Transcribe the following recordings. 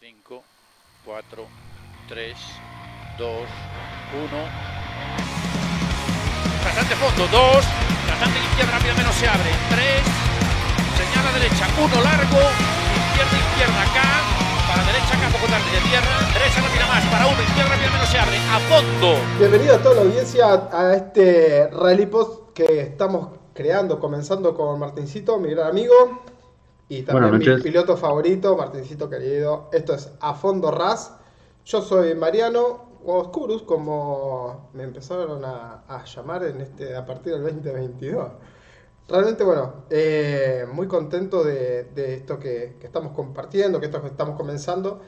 5, 4, 3, 2, 1. Bastante fondo, 2. Bastante izquierda rápidamente se abre. 3. Señala derecha, 1 largo. Izquierda, izquierda acá. Para derecha acá, poco tarde de tierra. Derecha no tira más. Para 1. Izquierda rápidamente se abre. A fondo. Bienvenido a toda la audiencia a este Rally Post que estamos creando, comenzando con Martincito, mi gran amigo. Y también mi piloto favorito, Martincito querido. Esto es A Fondo RAS. Yo soy Mariano Oscurus, como me empezaron a, a llamar en este, a partir del 2022. Realmente, bueno, eh, muy contento de, de esto que, que estamos compartiendo, que esto que estamos comenzando.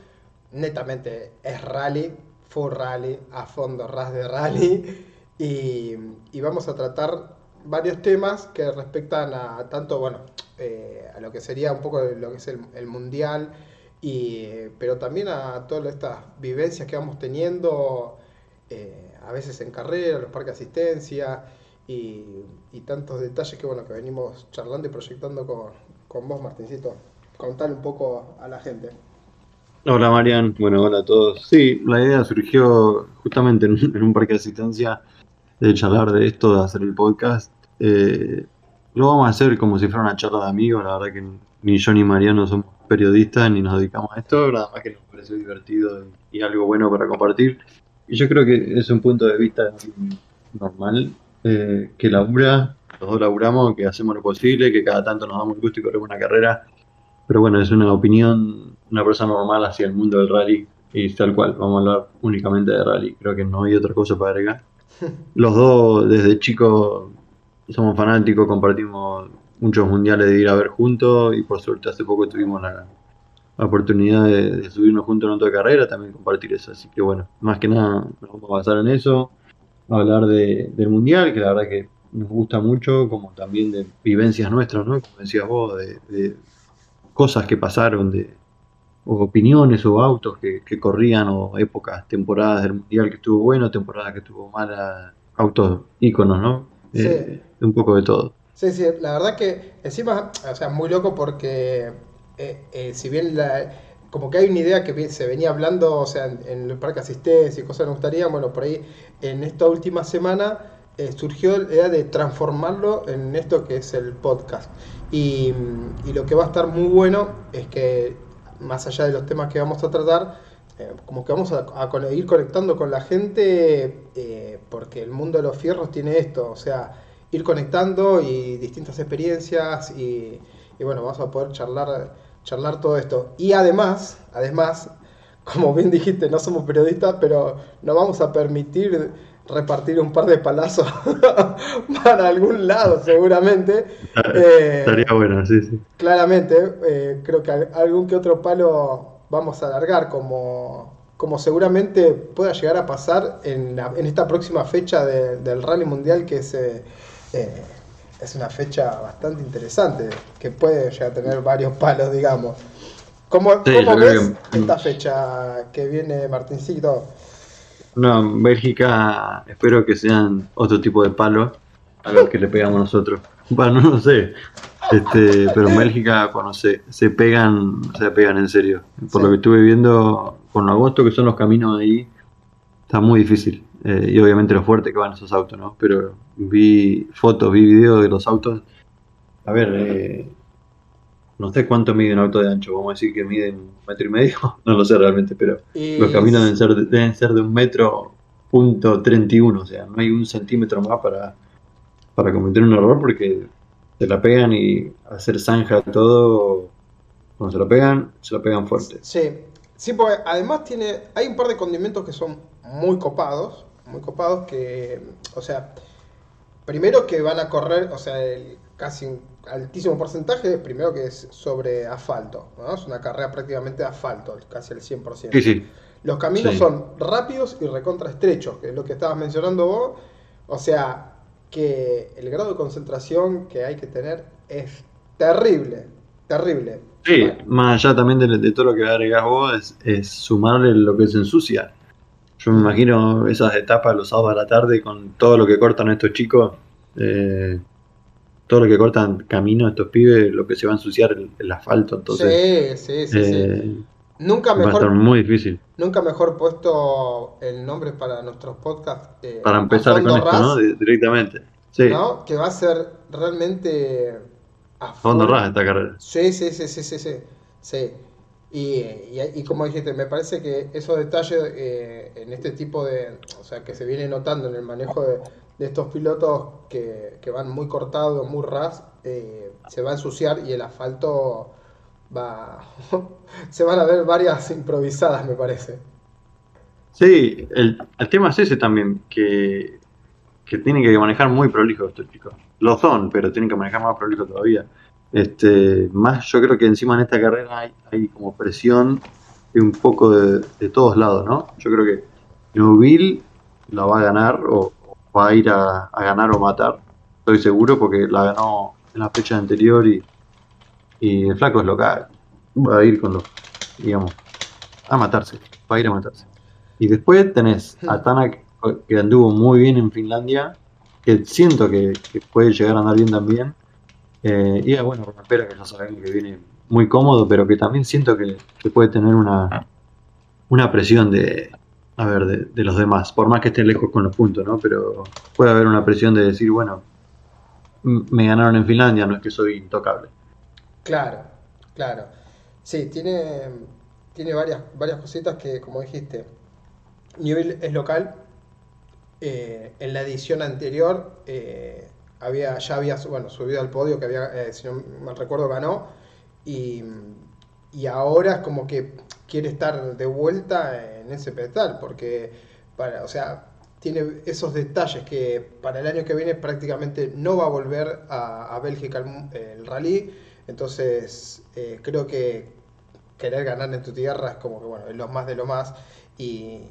Netamente es rally, full rally, a fondo ras de rally. Y, y vamos a tratar varios temas que respectan a tanto, bueno, eh, a lo que sería un poco lo que es el, mundial, y, pero también a todas estas vivencias que vamos teniendo, eh, a veces en carrera, los parques de asistencia y, tantos detalles que bueno que venimos charlando y proyectando con, con vos, Martincito. Contale un poco a la gente. Hola Marian, bueno, hola a todos. Sí, la idea surgió justamente en, en un parque de asistencia de charlar de esto, de hacer el podcast. Eh, lo vamos a hacer como si fuera una charla de amigos, la verdad que ni yo ni Mariano somos periodistas ni nos dedicamos a esto, nada más que nos pareció divertido y, algo bueno para compartir. Y yo creo que es un punto de vista normal eh, que labura, los dos laburamos, que hacemos lo posible, que cada tanto nos damos el gusto y corremos una carrera pero bueno, es una opinión, una persona normal hacia el mundo del rally y tal cual, vamos a hablar únicamente de rally, creo que no hay otra cosa para agregar. Los dos desde chicos somos fanáticos, compartimos muchos mundiales de ir a ver juntos y por suerte hace poco tuvimos la, oportunidad de, de subirnos juntos en otra carrera, también compartir eso, así que bueno, más que nada nos vamos a basar en eso, hablar de, del mundial, que la verdad que nos gusta mucho, como también de vivencias nuestras, ¿no? Como decías vos, de, de cosas que pasaron, de, o opiniones o autos que, que corrían, o épocas, temporadas del mundial que estuvo bueno, temporadas que estuvo mala, autos íconos, ¿no? Sí. Eh, un poco de todo. Sí, sí, la verdad que encima, o sea, muy loco porque eh, eh, si bien la- como que hay una idea que se venía hablando, o sea, en, en el parque asistencia y cosas que nos gustaría, bueno, por ahí en esta última semana surgió la idea de transformarlo en esto que es el podcast. Y, y lo que va a estar muy bueno es que, más allá de los temas que vamos a tratar, eh, como que vamos a, ir conectando con la gente, eh, porque el mundo de los fierros tiene esto, o sea, ir conectando y distintas experiencias y, y bueno, vamos a poder charlar, charlar todo esto. Y además, además, como bien dijiste, no somos periodistas, pero nos vamos a permitir repartir un par de palazos para algún lado, seguramente. Eh, Estaría bueno, sí, sí. Claramente, eh, creo que al- algún que otro palo vamos a alargar, como, como seguramente pueda llegar a pasar en, la- en esta próxima fecha de- del Rally Mundial, que es, eh, es una fecha bastante interesante, que puede llegar a tener varios palos, digamos. ¿Cómo, Sí, cómo ves que- esta fecha que viene, Martincito? No, en Bélgica espero que sean otro tipo de palos a los que le pegamos nosotros. Bueno, no sé. Este, pero en Bélgica cuando se, se pegan, se pegan en serio. Por Sí. lo que estuve viendo con agosto, que son los caminos ahí, está muy difícil. Eh, y obviamente lo fuerte que van esos autos, ¿no? Pero vi fotos, vi videos de los autos. A ver, eh, no sé cuánto mide un auto de ancho, vamos a decir que mide un metro y medio, no lo sé realmente, pero los caminos deben ser, de- deben ser de un metro punto 31, o sea, no hay un centímetro más para, para cometer un error porque se la pegan y hacer zanja todo, cuando se la pegan, se la pegan fuerte. Sí, sí, porque además tiene, hay un par de condimentos que son muy copados, muy copados que, o sea, primero que van a correr, o sea, el casi un altísimo porcentaje, primero que es sobre asfalto, ¿no? Es una carrera prácticamente de asfalto, casi el 100%. Sí, sí, Los caminos Sí. son rápidos y recontra estrechos, que es lo que estabas mencionando vos. O sea, que el grado de concentración que hay que tener es terrible, terrible. sí, más allá también de, de todo lo que agregás vos, es, es sumarle lo que se ensucia. Yo me imagino esas etapas los sábados a la tarde con todo lo que cortan estos chicos, eh, todo lo que cortan camino estos pibes, lo que se va a ensuciar el, el asfalto, entonces sí, sí, sí, sí. eh, Nunca Va a estar mejor, muy difícil. nunca mejor puesto el nombre para nuestros podcasts. eh, Para empezar con esto, ¿no? Di- Directamente. Sí, ¿no? Que va a ser realmente a fondo ras esta carrera. Sí, sí, sí, sí, sí, sí. sí. Y, y- y como dijiste, me parece que esos detalles eh, en este tipo de, o sea, que se viene notando en el manejo de, de estos pilotos que, que van muy cortados, muy ras, eh, se va a ensuciar y el asfalto va, se van a ver varias improvisadas, me parece. Sí, el, el tema es ese también, que, que tienen que manejar muy prolijo estos chicos. Lo son, pero tienen que manejar más prolijo todavía. Este, más yo creo que encima en esta carrera hay, hay como presión de un poco de, de todos lados, ¿no? Yo creo que Neuville la va a ganar o, va a ir a, a ganar o matar, estoy seguro, porque la ganó en la fecha anterior y, y el flaco es local. Va a ir con los, digamos, a matarse, va a ir a matarse. Y después tenés a Tanak, que anduvo muy bien en Finlandia, que siento que, que puede llegar a andar bien también. Eh, y a, bueno, Rompera, que ya sabemos que viene muy cómodo, pero que también siento que, que puede tener una, una presión de, a ver, de, de los demás, por más que esté lejos con los puntos, ¿no? Pero puede haber una presión de decir, bueno, me ganaron en Finlandia, no es que soy intocable. Claro, claro. Sí, tiene, tiene varias, varias cositas que, como dijiste, Newell es local. Eh, en la edición anterior eh, había, ya había bueno, subido al podio, que había, eh, si no mal recuerdo, ganó. Y, y ahora es como que quiere estar de vuelta en ese pedestal, porque, para, o sea, tiene esos detalles que para el año que viene prácticamente no va a volver a, Bélgica el, mu- el rally. Entonces, eh, creo que querer ganar en tu tierra es como que, bueno, es lo más de lo más. Y,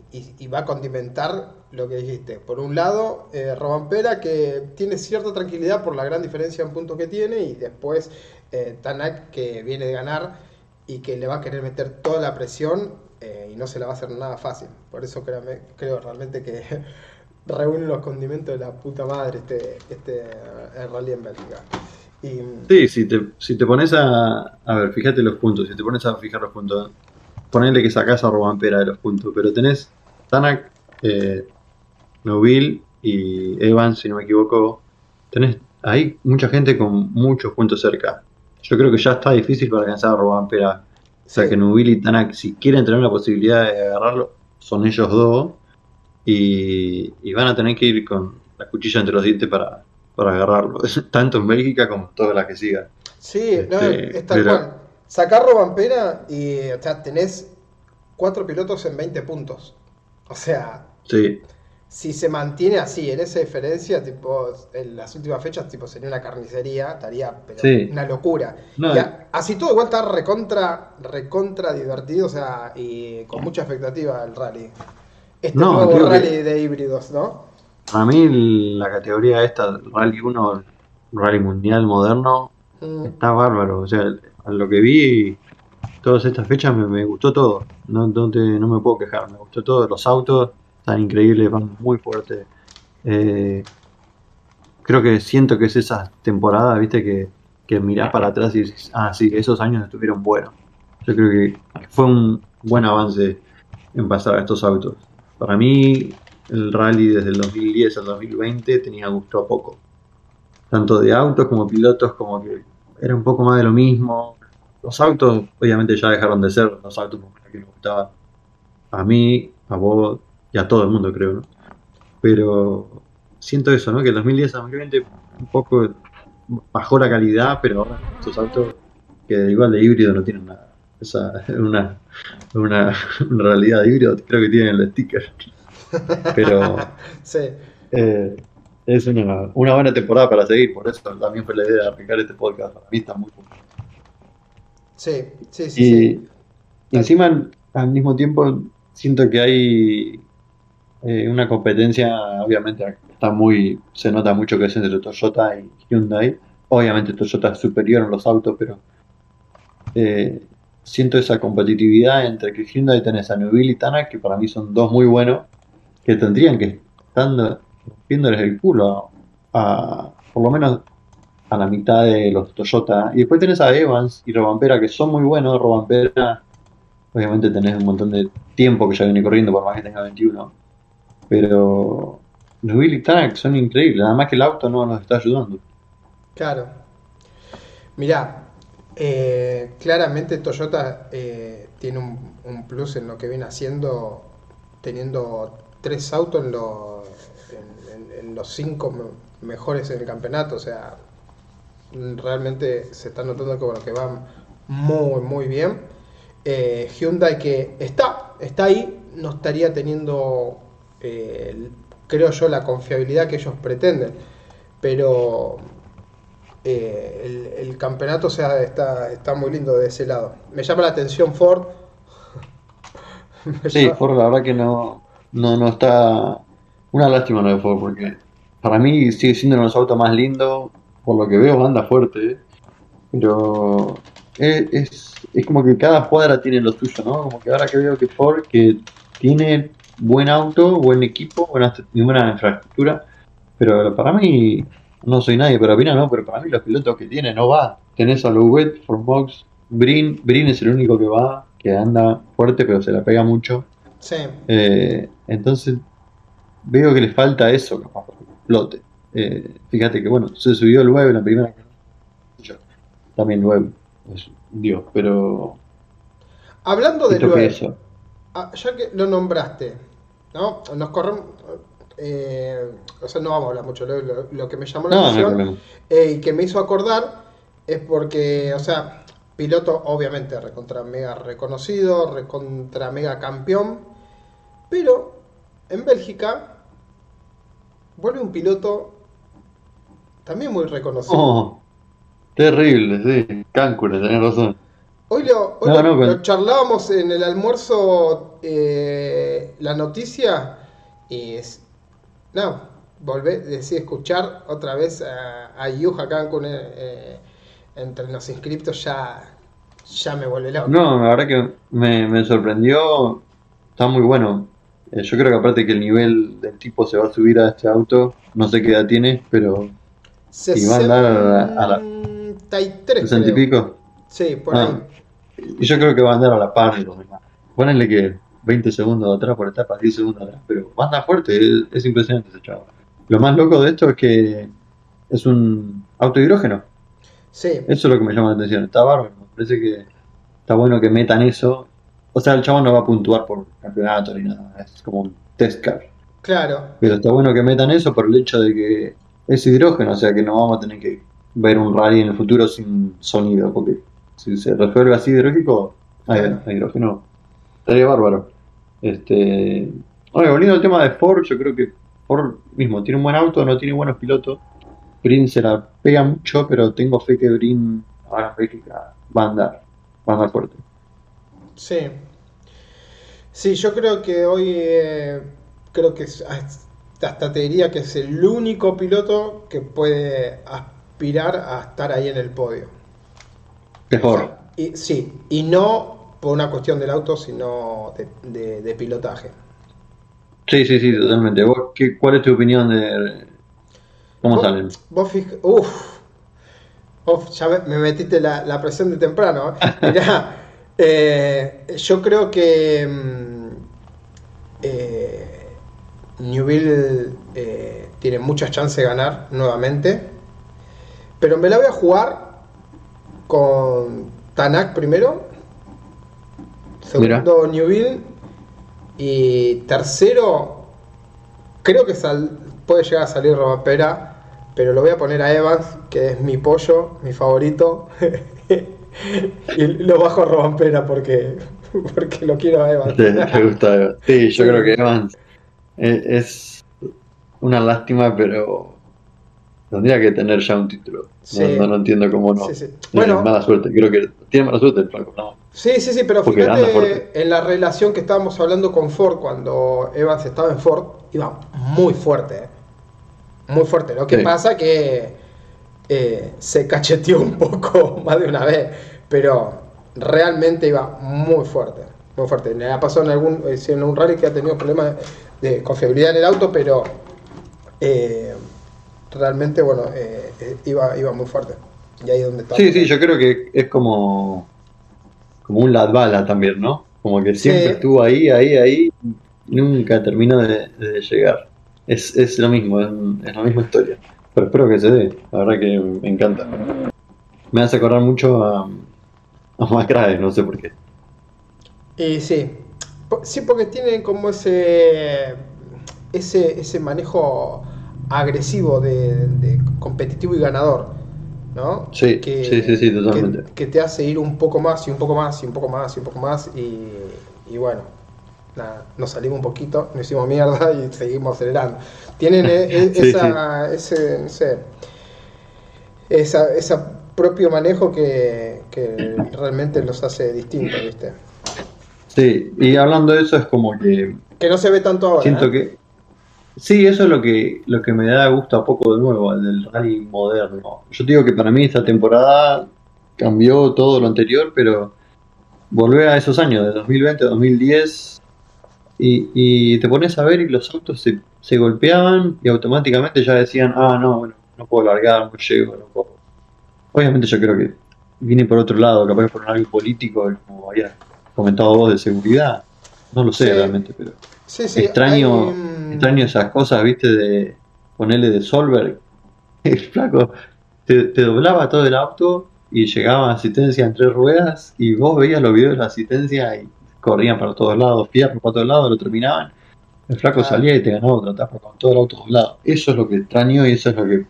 va a condimentar lo que dijiste. Por un lado, eh, Robampera, que tiene cierta tranquilidad por la gran diferencia en puntos que tiene. Y después, eh, Tanak, que viene de ganar y que le va a querer meter toda la presión eh, y no se la va a hacer nada fácil. Por eso créame- creo realmente que reúne los condimentos de la puta madre este, este eh, rally en Bélgica. Sí, si te, si te pones a. A ver, fíjate los puntos. Si te pones a fijar los puntos, ponele que sacás a Robampera de los puntos, pero tenés Tanak, eh, y Evans, si no me equivoco. Tenés ahí mucha gente con muchos puntos cerca. Yo creo que ya está difícil para alcanzar a Robampera. O sea que Neuville y Tanak, si quieren tener la posibilidad de agarrarlo, son ellos dos. Y, y van a tener que ir con la cuchilla entre los dientes para, para agarrarlo. Tanto en Bélgica como en todas las que sigan. Sí, no, Este, es tal pero- cual. Sacar Robampera y o sea, tenés cuatro pilotos en 20 puntos. O sea, Sí, si se mantiene así, en esa diferencia, tipo, en las últimas fechas, tipo, sería una carnicería, estaría pero Sí. una locura. No, Y a- así todo igual está recontra, recontra divertido, o sea, y con mucha expectativa el rally. Este No, nuevo rally de híbridos, ¿no? para mí la categoría esta, Rally 1, Rally Mundial moderno, Mm, está bárbaro. O sea, a lo que vi todas estas fechas me, me gustó todo. No, no, te- no me puedo quejar, me gustó todo. Los autos están increíbles, van muy fuertes. Eh, creo que siento que es esa temporada, viste, que, que mirás para atrás y dices, ah, sí, esos años estuvieron buenos. Yo creo que fue un buen avance en pasar a estos autos. Para mí, el rally desde el 2010 al 2020 tenía gusto a poco. Tanto de autos como pilotos, como que era un poco más de lo mismo. Los autos, obviamente, ya dejaron de ser los autos que me gustaban a mí, a vos y a todo el mundo, creo, ¿no? Pero siento eso, ¿no? Que el 2010 al 2020 un poco bajó la calidad, pero ahora estos autos que igual de híbrido no tienen nada. Esa es una, una, una realidad de híbrido, creo que tienen el sticker. Pero sí. eh, es una, una buena temporada para seguir, por eso también fue la idea de arrancar este podcast. Para mí está muy bueno. Sí, sí, sí, Y, sí. y encima, al mismo tiempo, siento que hay eh, una competencia, obviamente está muy, se nota mucho que es entre Toyota y Hyundai. Obviamente Toyota es superior en los autos, pero eh, siento esa competitividad entre que Hyundai tenés a Neuville y Tanak, que para mí son dos muy buenos, que tendrían que estar rompiéndoles el culo a, por lo menos a la mitad de los Toyota. Y después tenés a Evans y Robampera, que son muy buenos. Robampera obviamente tenés un montón de tiempo que ya viene corriendo, por más que tenga 21. Pero los Billy Tanak son increíbles, nada más que el auto no nos está ayudando. Claro. Mirá, eh, claramente Toyota eh, tiene un, plus en lo que viene haciendo, teniendo tres autos en, los en, los cinco me- mejores en el campeonato. O sea, realmente se está notando que, bueno, que van muy, muy bien. Eh, Hyundai que está, está ahí, no estaría teniendo, eh, creo yo, la confiabilidad que ellos pretenden. Pero eh, el, el campeonato o sea, está, está muy lindo de ese lado. Me llama la atención Ford. Sí, llama- Ford la verdad que no, no, no está... Una lástima lo de Ford, porque para mí sigue siendo uno de los autos más lindos, por lo que veo anda fuerte, ¿eh? pero es, es, es como que cada cuadra tiene lo suyo, ¿no? Como que ahora que veo que Ford, que tiene buen auto, buen equipo, buena, buena infraestructura, pero para mí, no soy nadie para opinar, ¿no? Pero para mí los pilotos que tiene no va. Tenés a Louvet, Formox, Brin, Brin es el único que va, que anda fuerte, pero se la pega mucho. Sí, Eh, entonces veo que le falta eso, capaz, explote. Eh, fíjate que bueno, se subió el 9 en la primera También 9 es un dios, pero hablando de siento que Loeb, eso. ah, ya que lo nombraste, ¿no? Nos corremos. eh, o sea, no vamos a hablar mucho. Lo, lo- lo que me llamó la No, no hay atención eh, y que me hizo acordar es porque, o sea, piloto obviamente recontra mega reconocido, recontra mega campeón, pero en Bélgica vuelve un piloto también muy reconocido. Oh, terrible, sí. Cáncura, tenés razón. Hoy, lo, hoy No, lo- no, con- lo charlábamos en el almuerzo eh, la noticia y es, no, volvé, decía escuchar otra vez a, a Yuha Cancún eh, eh, entre los inscriptos ya, ya me vuelve loco. No, la verdad que me, me sorprendió. Está muy bueno. Eh, yo creo que aparte que el nivel del tipo se va a subir a este auto, no sé qué edad tiene, pero y va a andar a la- a la- 63 60 y pico. Sí, por Ah. ahí. Y yo creo que va a andar a la par de los demás. Pónenle que 20 segundos atrás por etapa, 10 segundos atrás, pero va a andar fuerte, es, es impresionante ese chavo. Lo más loco de esto es que es un auto hidrógeno. Sí, Eso es lo que me llama la atención. Está bárbaro. Me parece que está bueno que metan eso. O sea, el chavo no va a puntuar por campeonato ni nada. Es como un test car. claro. Pero está bueno que metan eso por el hecho de que es hidrógeno. O sea, que no vamos a tener que ver un rally en el futuro sin sonido. Porque si se resuelve así hidrógico, hay, hay hidrógeno. Estaría bárbaro. Este. Oye, volviendo al tema de Ford, yo creo que Ford mismo tiene un buen auto, no tiene buenos pilotos. Brin se la pega mucho, pero tengo fe que Brin ahora va a andar, va a andar fuerte. Sí. Sí, yo creo que hoy eh, creo que hasta te diría que es el único piloto que puede aspirar a estar ahí en el podio. Ford. Y, sí, y no por una cuestión del auto, sino de, de- de pilotaje. Sí, sí, sí, totalmente. ¿Vos, qué, ¿Cuál es tu opinión de cómo Vos- salen? Vos fij- Uf. Uf, ya me, me metiste la, la presión de temprano. ¿eh? Mirá, eh, yo creo que mm, eh, Newville eh, tiene muchas chances de ganar nuevamente. Pero me la voy a jugar con Tanak primero. Segundo Newville. Y tercero, creo que sal- puede llegar a salir Robapera. Pero lo voy a poner a Evans, que es mi pollo, mi favorito. y lo bajo a Robampera porque, porque lo quiero a Evans. ¿Te, te gusta Evans? Sí, yo creo que Evans es una lástima, pero tendría que tener ya un título. No, Sí. no, no entiendo cómo no. Sí, sí. Bueno. mala suerte, creo que tiene mala suerte el. No. Sí, sí, sí, pero Porque fíjate en la relación que estábamos hablando con Ford cuando Evans estaba en Ford, iba muy fuerte, ¿eh? muy fuerte. Lo que pasa que eh, se cacheteó un poco más de una vez, pero realmente iba muy fuerte, muy fuerte. Le ha pasado en algún eh, en un rally que ha tenido problemas de confiabilidad en el auto, pero eh, realmente, bueno, eh, eh, iba, iba muy fuerte. Y ahí es donde está. Sí, sí, yo creo que es como, como un Latvala también, ¿no? Como que siempre Sí. estuvo ahí, ahí, ahí, nunca terminó de, de llegar. Es, es lo mismo, es, es la misma historia. Pero espero que se dé, la verdad que me encanta. Me hace acordar mucho a, a McRae, no sé por qué. Y sí, Po- sí porque tienen como ese, ese, ese manejo agresivo de, de competitivo y ganador, ¿no? Sí, sí, sí, sí, totalmente. Que, que te hace ir un poco más y un poco más y un poco más y un poco más y, y bueno, nada, nos salimos un poquito, nos hicimos mierda y seguimos acelerando. Tienen e- e- Sí, esa, ese, no sé, esa, esa propio manejo que, que realmente los hace distintos, ¿viste? Sí, y hablando de eso es como que Que no se ve tanto ahora. siento ¿eh? que... Sí, eso es lo que, lo que me da gusto a poco de nuevo, el del rally moderno. Yo digo que para mí esta temporada cambió todo lo anterior, pero volvé a esos años, de 2020 a 2010, y, y te pones a ver y los autos se, se golpeaban y automáticamente ya decían, ah, no, bueno, no puedo largar, no llego, no puedo. Obviamente yo creo que viene por otro lado, capaz por algo político, como habías comentado vos, de seguridad. No lo sé Sí. realmente, pero Sí, sí, extraño, hay, extraño esas cosas, viste, de ponerle de Solberg. El flaco te, te doblaba todo el auto y llegaba asistencia en tres ruedas y vos veías los videos de la asistencia y corrían para todos lados, fierro para todos lados, lo terminaban. El flaco salía y te ganaba otra etapa con todo el auto doblado. Eso es lo que extraño y eso es lo que,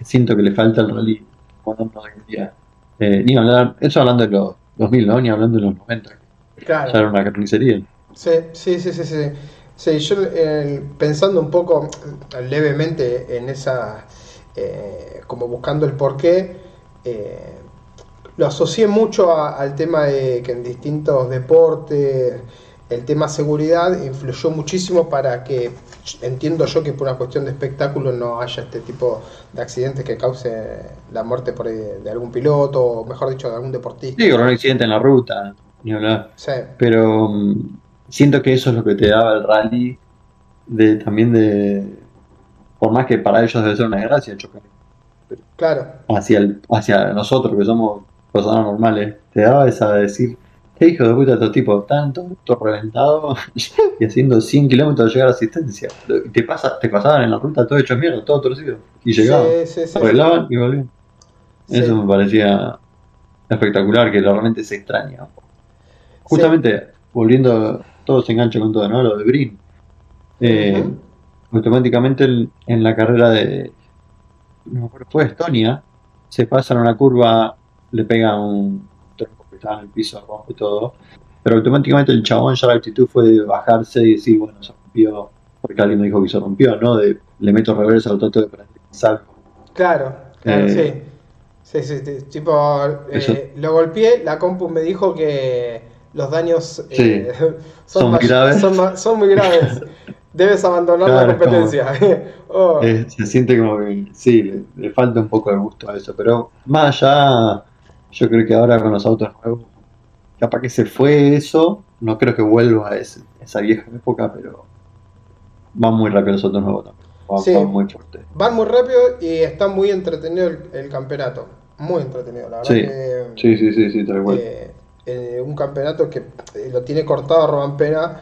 siento que le falta al rally moderno hoy en día. Eh, ni hablar, eso hablando de los 2000, ¿no? Ni hablando de los 90, que Claro. ya era una carnicería. Sí, sí, sí, sí, sí. Sí, yo eh, pensando un poco eh, levemente en esa, eh, como buscando el porqué, eh, lo asocié mucho a- al tema de que en distintos deportes el tema seguridad influyó muchísimo para que, entiendo yo que por una cuestión de espectáculo no haya este tipo de accidentes que cause la muerte por, ahí de, algún piloto, o mejor dicho, de algún deportista. Sí, con un accidente en la ruta, ni hablar. Sí, Pero siento que eso es lo que te daba el rally, de también de, por más que para ellos debe ser una desgracia chocar claro. hacia, el, hacia nosotros que somos personas normales, te daba esa de decir, qué hijo de puta estos tipos, tanto auto reventado y haciendo 100 kilómetros de llegar a asistencia. Y Te, pasa, te pasaban en la ruta todo hecho mierda, todo torcido, y llegaban, Sí, sí, sí, arreglaban y volvían. Eso me parecía espectacular, que realmente se extraña. Justamente, volviendo, todo se engancha con todo, ¿no? Lo de Brin. Eh. Automáticamente en, en la carrera de, no me acuerdo, fue Estonia, se pasan una curva, le pega un tronco que estaba en el piso, rompe todo, pero automáticamente el chabón ya la actitud fue de bajarse y decir, bueno, se rompió, porque alguien me dijo que se rompió, ¿no? De le meto reversa al trato de prender, salgo. Claro, claro, Eh, sí. Sí, sí, sí, Tipo, eh, lo golpeé, la compu me dijo que los daños eh, Son muy may- graves. Son, son muy graves. Debes abandonar Claro, la como- competencia. Oh, Eh, se siente como que sí, le, le falta un poco de gusto a eso, pero más allá, yo creo que ahora con los autos nuevos, capaz que se fue eso, no creo que vuelva a ese- esa vieja época, pero van muy rápido los autos nuevos también, van, Sí. van muy fuerte. Van muy rápido y está muy entretenido el, el campeonato. Muy entretenido, la verdad Sí, que Sí, sí, sí, sí, tal cual. eh, eh, un campeonato que eh, lo tiene cortado Roban Pena,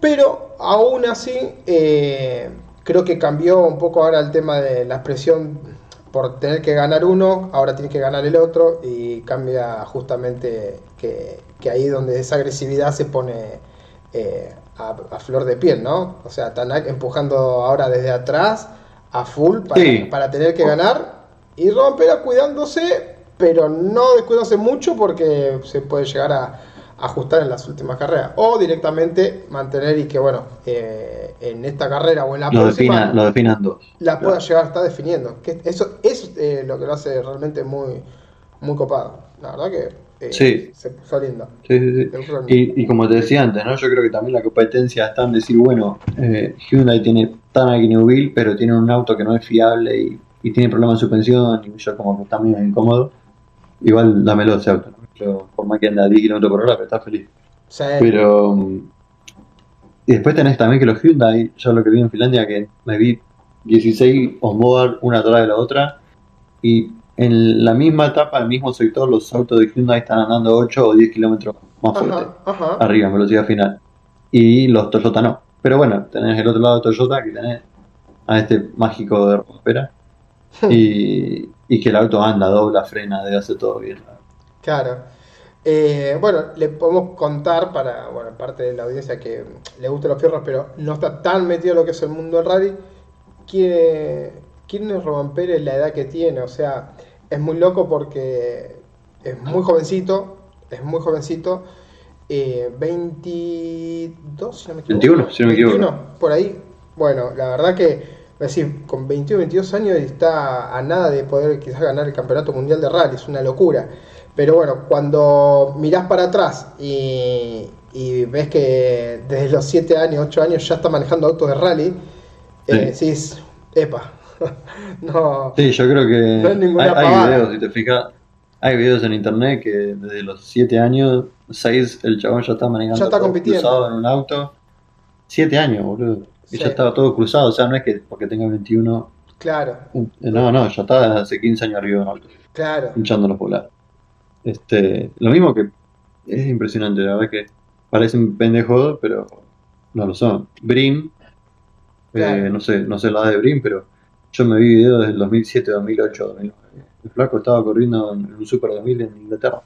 pero aún así eh, creo que cambió un poco ahora el tema de la presión por tener que ganar uno, ahora tiene que ganar el otro y cambia justamente que, que ahí donde esa agresividad se pone eh, a, a flor de piel, ¿no? O sea, Tanak empujando ahora desde atrás a full para, Sí. para tener que ganar y Roban Pena cuidándose, pero no descuidándose mucho porque se puede llegar a ajustar en las últimas carreras o directamente mantener y que bueno eh, en esta carrera o en la Lo, próxima defina, lo definan dos. la pueda llegar a estar definiendo. Que eso eso es eh, lo que lo hace realmente muy, muy copado. La verdad que eh, Sí. se puso lindo. Sí, sí. Y, y como te decía antes, ¿no? yo creo que también la competencia está en decir, bueno, eh, Hyundai tiene Tanak y Newville, pero tiene un auto que no es fiable y, y tiene problemas de suspensión y yo como que está medio incómodo. Igual dámelo ese auto, ¿no? Yo, por más que anda a 10 km por hora, pero está feliz. Sí. Pero... mm, Y después tenés también que los Hyundai, yo lo que vi en Finlandia, que me vi 16 onboard una atrás de la otra, y en la misma etapa, en el mismo sector, los autos de Hyundai están andando 8 o 10 kilómetros más fuerte. Ajá, ajá. arriba en velocidad final. Y los Toyota no. Pero bueno, tenés el otro lado de Toyota que tenés a este mágico de rompera y, y que el auto anda, dobla, frena, debe hacer todo bien. Claro. Eh, bueno, le podemos contar para, bueno, parte de la audiencia que le gustan los fierros, pero no está tan metido en lo que es el mundo del rally. ¿Quién, quién es Román Pérez la edad que tiene? O sea, es muy loco porque es muy jovencito, es muy jovencito. eh, 22, si no me equivoco. 21, si no me equivoco. 21, por ahí. Bueno, la verdad que, es decir, con 21, 22 años está a nada de poder quizás ganar el campeonato mundial de rally, es una locura. Pero bueno, cuando mirás para atrás y, y ves que desde los 7 años, 8 años ya está manejando autos de rally, eh, decís, epa, no, Sí, yo creo que No hay, hay videos, si te fijas, hay videos en internet que desde los 7 años, 6, el chabón ya está manejando Ya está compitiendo. en un auto. 7 años, boludo. Y Sí. ya estaba todo cruzado, o sea, no es que porque tenga 21, claro, no, no, ya está hace 15 años arriba de claro, hinchándolos volar. Este, lo mismo que es impresionante, la verdad que parecen pendejos, pero no lo son. Brim, eh, no sé, no sé la edad de Brim, pero yo me vi videos del 2007, 2008, 2009. El flaco estaba corriendo en un Super 2000 en Inglaterra.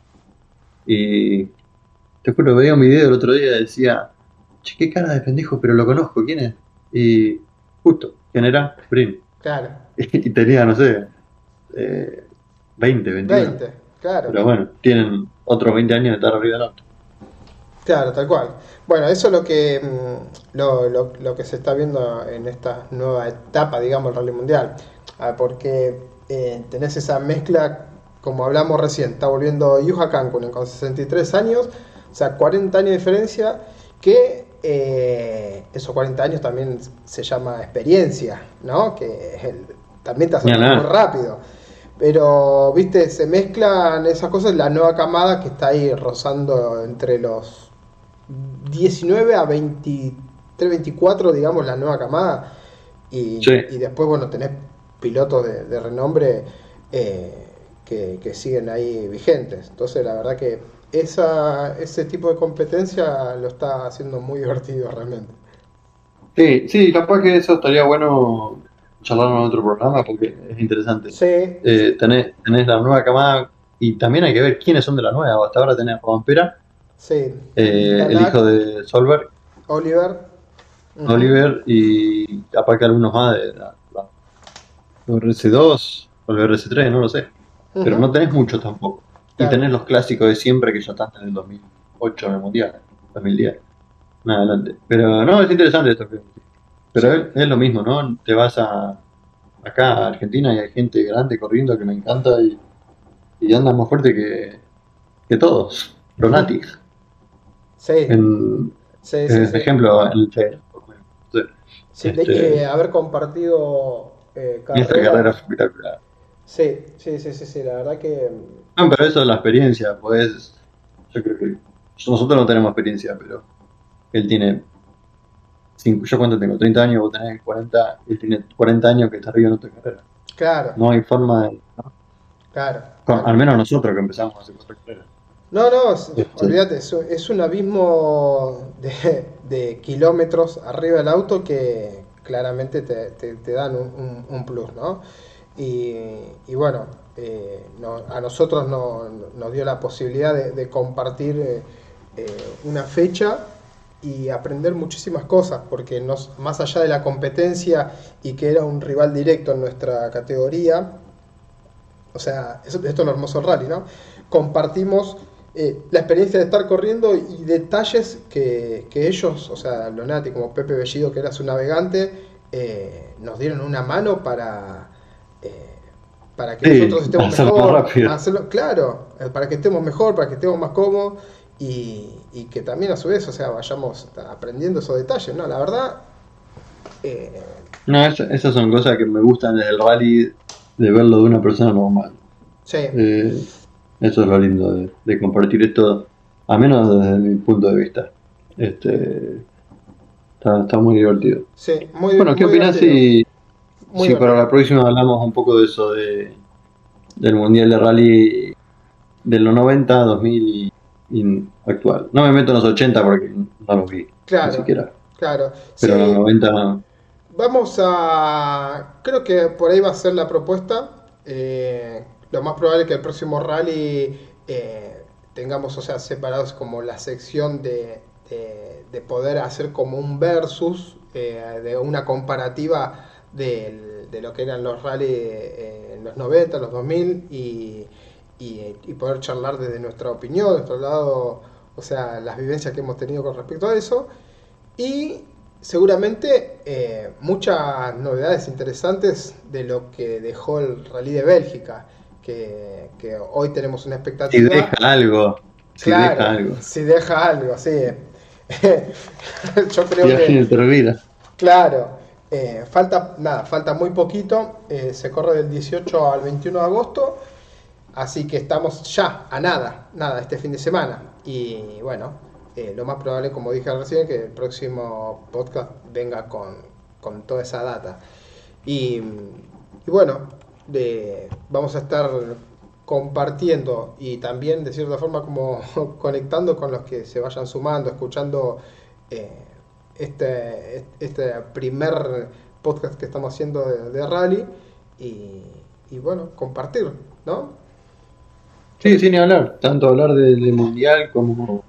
Y te juro, veía un video el otro día y decía, che, qué cara de pendejo, pero lo conozco, ¿quién es? Y justo, ¿quién era? Brim. claro, Y tenía, no sé, eh, 20, 21. 20, claro. Pero bueno, tienen otros 20 años de estar arriba del auto. Claro, tal cual. Bueno, eso es lo que mm, lo, lo- lo que se está viendo en esta nueva etapa, digamos, del Rally Mundial. Ah, porque eh, tenés esa mezcla, como hablamos recién, está volviendo Yuha Kankunen con 63 años, o sea, 40 años de diferencia, que eh, esos 40 años también se llama experiencia, ¿no? Que es el- también te hace muy rápido. Pero, viste, se mezclan esas cosas, la nueva camada que está ahí rozando entre los 19 a 23, 24, digamos, la nueva camada. Y, Sí. y después, bueno, tenés pilotos de, de renombre eh, que, que siguen ahí vigentes. Entonces, la verdad que esa, ese tipo de competencia lo está haciendo muy divertido realmente. Sí, sí, capaz que eso estaría bueno charlarlo en otro programa porque es interesante. Sí, Eh, tenés, tenés la nueva camada y también hay que ver quiénes son de la nueva. Hasta ahora tenés a Rompera, sí. eh, el hijo de Solberg, Oliver. Oliver y capaz que algunos más de la, la RC2 o el RC3, no lo sé. Pero no tenés muchos tampoco. Y tenés los clásicos de siempre que ya están en el 2008 en el Mundial, 2010. Más adelante. Pero no, es interesante esto. que- Pero es, es lo mismo, ¿no? Te vas a acá a Argentina y hay gente grande corriendo que me encanta y, y andan más fuerte que, que todos. Pronati. Sí, En, sí, sí, en sí. ejemplo, en el ejemplo. Sí. Sí, de- este- eh, haber compartido eh, Y esta carrera. carrera espectacular. Sí, sí, sí, sí, sí, la verdad que No, pero eso es la experiencia, pues yo creo que nosotros no tenemos experiencia, pero él tiene cinco, yo cuánto tengo, 30 años, vos tenés 40, él tiene 40 años que está arriba en otra carrera. claro, No hay forma de, ¿no? claro. Al menos nosotros que empezamos hace cuatro carreras. No, no, es- Este- olvídate, es, un- es un abismo de, de kilómetros arriba del auto que claramente te, te- te dan un, un- un plus, ¿no? Y, bueno, eh, a nosotros no- nos dio la posibilidad de, compartir eh, eh, una fecha y aprender muchísimas cosas, porque nos, más allá de la competencia y que era un rival directo en nuestra categoría, o sea, esto es lo hermoso rally, ¿no? Compartimos la experiencia de estar corriendo y detalles que, que ellos, o sea, Lonati como Pepe Bellido, que era su navegante, nos dieron una mano para, eh, para que Sí, nosotros estemos mejor. rápido. hacerlo- claro, eh, para que estemos mejor, para que estemos más cómodos y, y que también a su vez, o sea, vayamos aprendiendo esos detalles, ¿no? La verdad, eh, No, esas son cosas que me gustan del rally, de verlo de una persona normal. sí, Eh, eso es lo lindo de, de compartir esto, a menos desde mi punto de vista. Este, está, está muy divertido. sí, muy Bueno, ¿qué muy opinas si, Muy si para la próxima hablamos un poco de eso, de, del Mundial de Rally de los 90, 2000 y, actual. No me meto en los 80 porque no lo vi. Claro. Ni siquiera. Claro. Pero Sí, los 90 Vamos a. Creo que por ahí va a ser la propuesta. Eh, lo más probable es que el próximo rally eh, tengamos, o sea, separados como la sección de, de- de poder hacer como un versus, eh, de una comparativa del- de lo que eran los rally eh, en los 90, los 2000 y, y, y poder charlar desde nuestra opinión, nuestro lado, o sea, las vivencias que hemos tenido con respecto a eso. Y seguramente eh, muchas novedades interesantes de lo que dejó el Rally de Bélgica, que, que hoy tenemos una si expectativa. deja algo. Si Claro, deja algo. Si deja algo, sí. Yo creo Si que, claro, eh, falta, nada, falta muy poquito. eh, se corre del 18 al 21 de agosto. Así que estamos ya a nada, nada, este fin de semana. Y bueno, eh, lo más probable, como dije recién, que el próximo podcast venga con, con toda esa data. Y, y bueno, vamos a estar compartiendo y también de cierta forma como conectando con los que se vayan sumando, escuchando este, este primer podcast que estamos haciendo de, de rally y, y bueno, compartir, ¿no? Sí, sin hablar. Tanto hablar del del mundial como.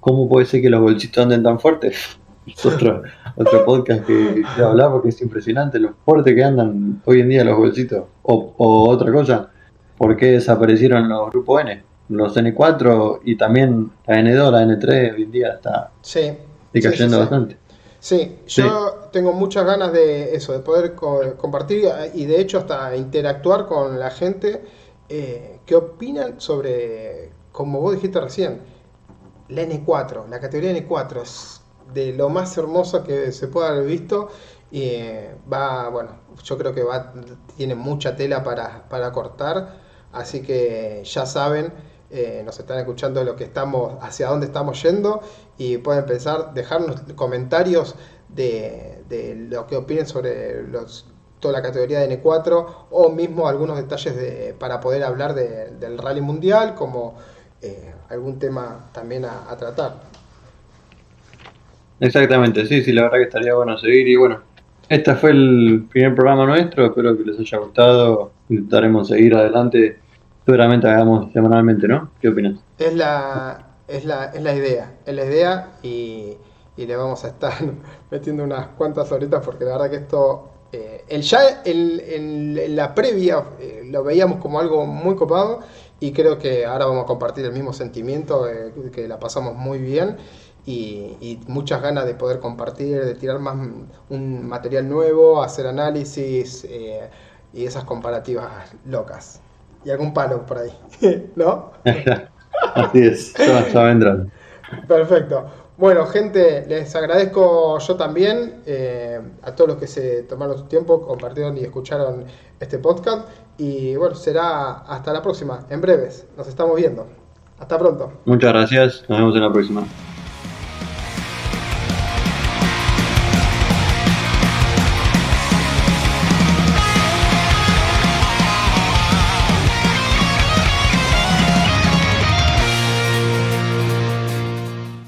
¿Cómo puede ser que los bolsitos anden tan fuertes? Es otro, otro podcast que quiero hablar porque es impresionante lo fuerte que andan hoy en día los bolsitos. O, o otra cosa, ¿por qué desaparecieron los grupos N? Los N4 y también la N2, la N3 hoy en día está Sí. Sí, sí. bastante. Sí, yo tengo muchas ganas de eso, de poder co- compartir y de hecho hasta interactuar con la gente eh, que opinan sobre, como vos dijiste recién, la N4, la categoría N4 es de lo más hermoso que se puede haber visto y eh, va, bueno, yo creo que va, tiene mucha tela para, para cortar, así que ya saben, eh, nos están escuchando lo que estamos, hacia dónde estamos yendo y pueden pensar, dejarnos comentarios de, de lo que opinen sobre toda la categoría de N4 o mismo algunos detalles de, para poder hablar de- del rally mundial como eh, algún tema también a, a tratar. Exactamente, sí, sí, la verdad que estaría bueno seguir. Y bueno, este fue el primer programa nuestro, espero que les haya gustado. Intentaremos seguir adelante. Seguramente hagamos semanalmente, ¿no? ¿Qué opinas? Es la, es la, es la idea, es la idea y, y le vamos a estar metiendo unas cuantas horitas porque la verdad que esto, eh, el ya el- en, la previa eh, lo veíamos como algo muy copado y creo que ahora vamos a compartir el mismo sentimiento, eh, que la pasamos muy bien y, y muchas ganas de poder compartir, de tirar más un material nuevo, hacer análisis eh, y esas comparativas locas. Y algún palo por ahí, ¿no? Así es, ya, ya vendrán. Perfecto. Bueno, gente, les agradezco yo también eh, a todos los que se tomaron su tiempo, compartieron y escucharon este podcast. Y bueno, será hasta la próxima, en breves. Nos estamos viendo. Hasta pronto. Muchas gracias, nos vemos en la próxima.